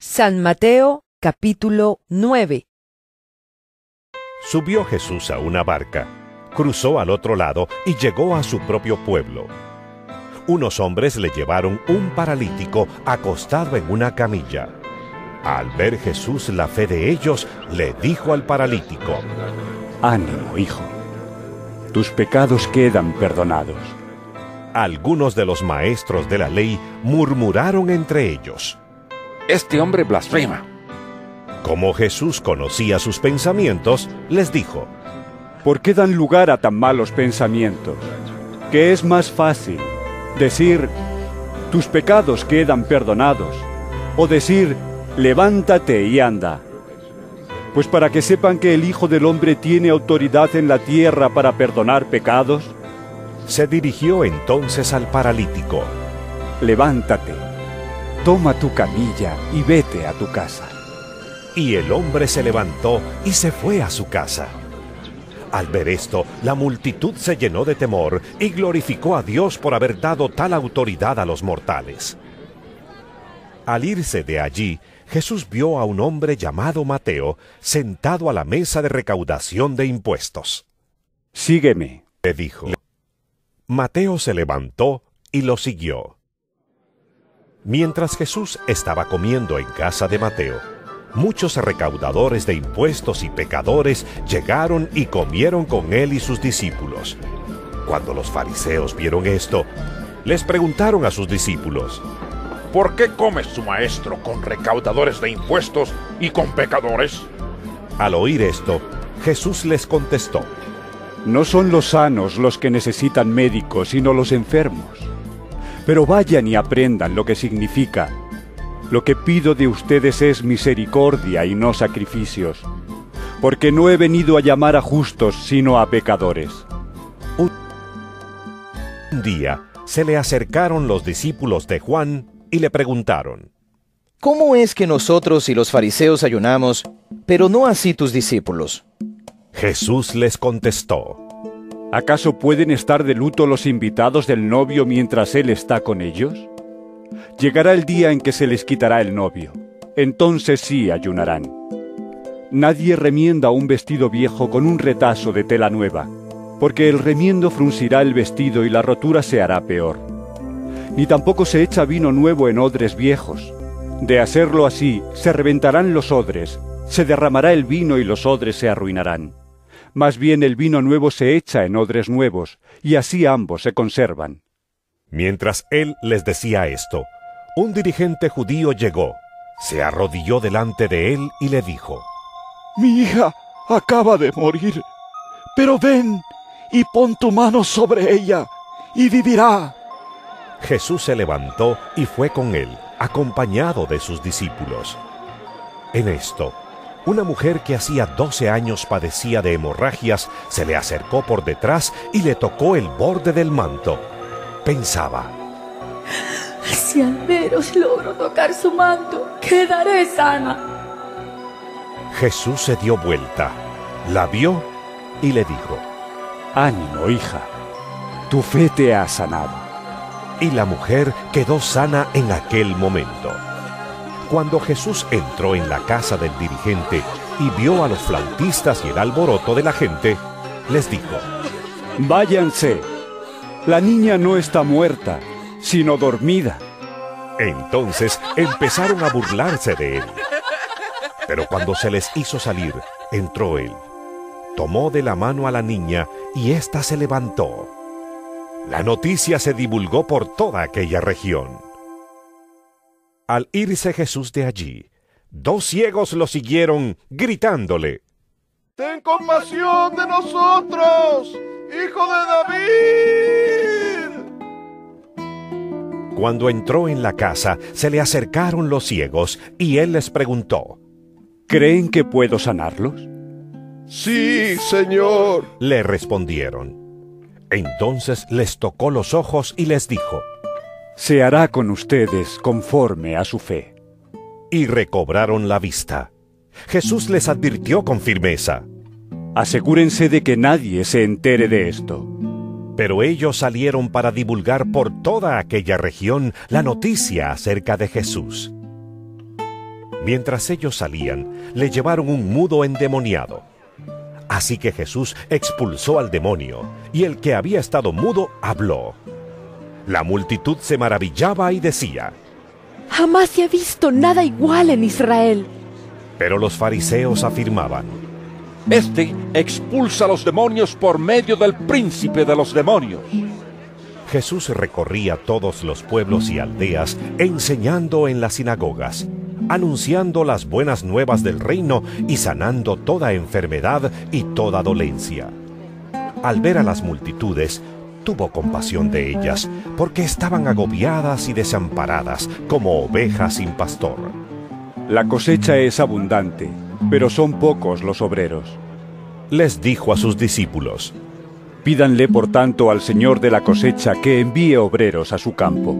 San Mateo capítulo 9 Subió Jesús a una barca, cruzó al otro lado y llegó a su propio pueblo. Unos hombres le llevaron un paralítico acostado en una camilla. Al ver Jesús la fe de ellos, le dijo al paralítico, Ánimo, hijo. Tus pecados quedan perdonados. Algunos de los maestros de la ley murmuraron entre ellos. Este hombre blasfema. Como Jesús conocía sus pensamientos, les dijo, ¿Por qué dan lugar a tan malos pensamientos? Que es más fácil decir, tus pecados quedan perdonados, o decir, levántate y anda. Pues para que sepan que el Hijo del Hombre tiene autoridad en la tierra para perdonar pecados, se dirigió entonces al paralítico. levántate, toma tu camilla y vete a tu casa. Y el hombre se levantó y se fue a su casa. Al ver esto, la multitud se llenó de temor y glorificó a Dios por haber dado tal autoridad a los mortales. Al irse de allí, Jesús vio a un hombre llamado Mateo sentado a la mesa de recaudación de impuestos. Sígueme. Le dijo. Mateo se levantó y lo siguió. Mientras Jesús estaba comiendo en casa de Mateo, muchos recaudadores de impuestos y pecadores llegaron y comieron con él y sus discípulos. Cuando los fariseos vieron esto, les preguntaron a sus discípulos, ¿Por qué come su maestro con recaudadores de impuestos y con pecadores? Al oír esto, Jesús les contestó, No son los sanos los que necesitan médicos, sino los enfermos. Pero vayan y aprendan lo que significa. Lo que pido de ustedes es misericordia y no sacrificios, porque no he venido a llamar a justos, sino a pecadores. Un día se le acercaron los discípulos de Juan y le preguntaron, ¿Cómo es que nosotros y los fariseos ayunamos, pero no así tus discípulos? Jesús les contestó, ¿Acaso pueden estar de luto los invitados del novio mientras él está con ellos? Llegará el día en que se les quitará el novio. Entonces sí ayunarán. Nadie remienda un vestido viejo con un retazo de tela nueva, porque el remiendo fruncirá el vestido y la rotura se hará peor. Ni tampoco se echa vino nuevo en odres viejos. De hacerlo así, se reventarán los odres, se derramará el vino y los odres se arruinarán. Más bien el vino nuevo se echa en odres nuevos, y así ambos se conservan. Mientras él les decía esto, un dirigente judío llegó, se arrodilló delante de él y le dijo, Mi hija acaba de morir, pero ven y pon tu mano sobre ella y vivirá. Jesús se levantó y fue con él, acompañado de sus discípulos. En esto, una mujer que hacía doce años padecía de hemorragias se le acercó por detrás y le tocó el borde del manto. Pensaba, Si al menos logro tocar su manto, quedaré sana. Jesús se dio vuelta, la vio y le dijo, Ánimo, hija, tu fe te ha sanado. y la mujer quedó sana en aquel momento. Cuando Jesús entró en la casa del dirigente y vio a los flautistas y el alboroto de la gente, les dijo, Váyanse. La niña no está muerta, sino dormida. Entonces empezaron a burlarse de él. Pero cuando se les hizo salir, entró él. Tomó de la mano a la niña y ésta se levantó. La noticia se divulgó por toda aquella región. Al irse Jesús de allí, dos ciegos lo siguieron gritándole, Ten compasión de nosotros, hijo de David. Cuando entró en la casa, se le acercaron los ciegos y él les preguntó. ¿Creen que puedo sanarlos? Sí, Señor. Le respondieron. Entonces les tocó los ojos y les dijo, Se hará con ustedes conforme a su fe. y recobraron la vista. Jesús les advirtió con firmeza, Asegúrense de que nadie se entere de esto. pero ellos salieron para divulgar por toda aquella región la noticia acerca de Jesús. Mientras ellos salían, le llevaron un mudo endemoniado. Así que Jesús expulsó al demonio, y el que había estado mudo habló. La multitud se maravillaba y decía, Jamás se ha visto nada igual en Israel. pero los fariseos afirmaban, Este expulsa a los demonios por medio del príncipe de los demonios. Jesús recorría todos los pueblos y aldeas enseñando en las sinagogas, anunciando las buenas nuevas del reino y sanando toda enfermedad y toda dolencia. Al ver a las multitudes, tuvo compasión de ellas, porque estaban agobiadas y desamparadas como ovejas sin pastor. La cosecha es abundante, pero son pocos los obreros. Les dijo a sus discípulos, Pídanle por tanto al Señor de la cosecha que envíe obreros a su campo.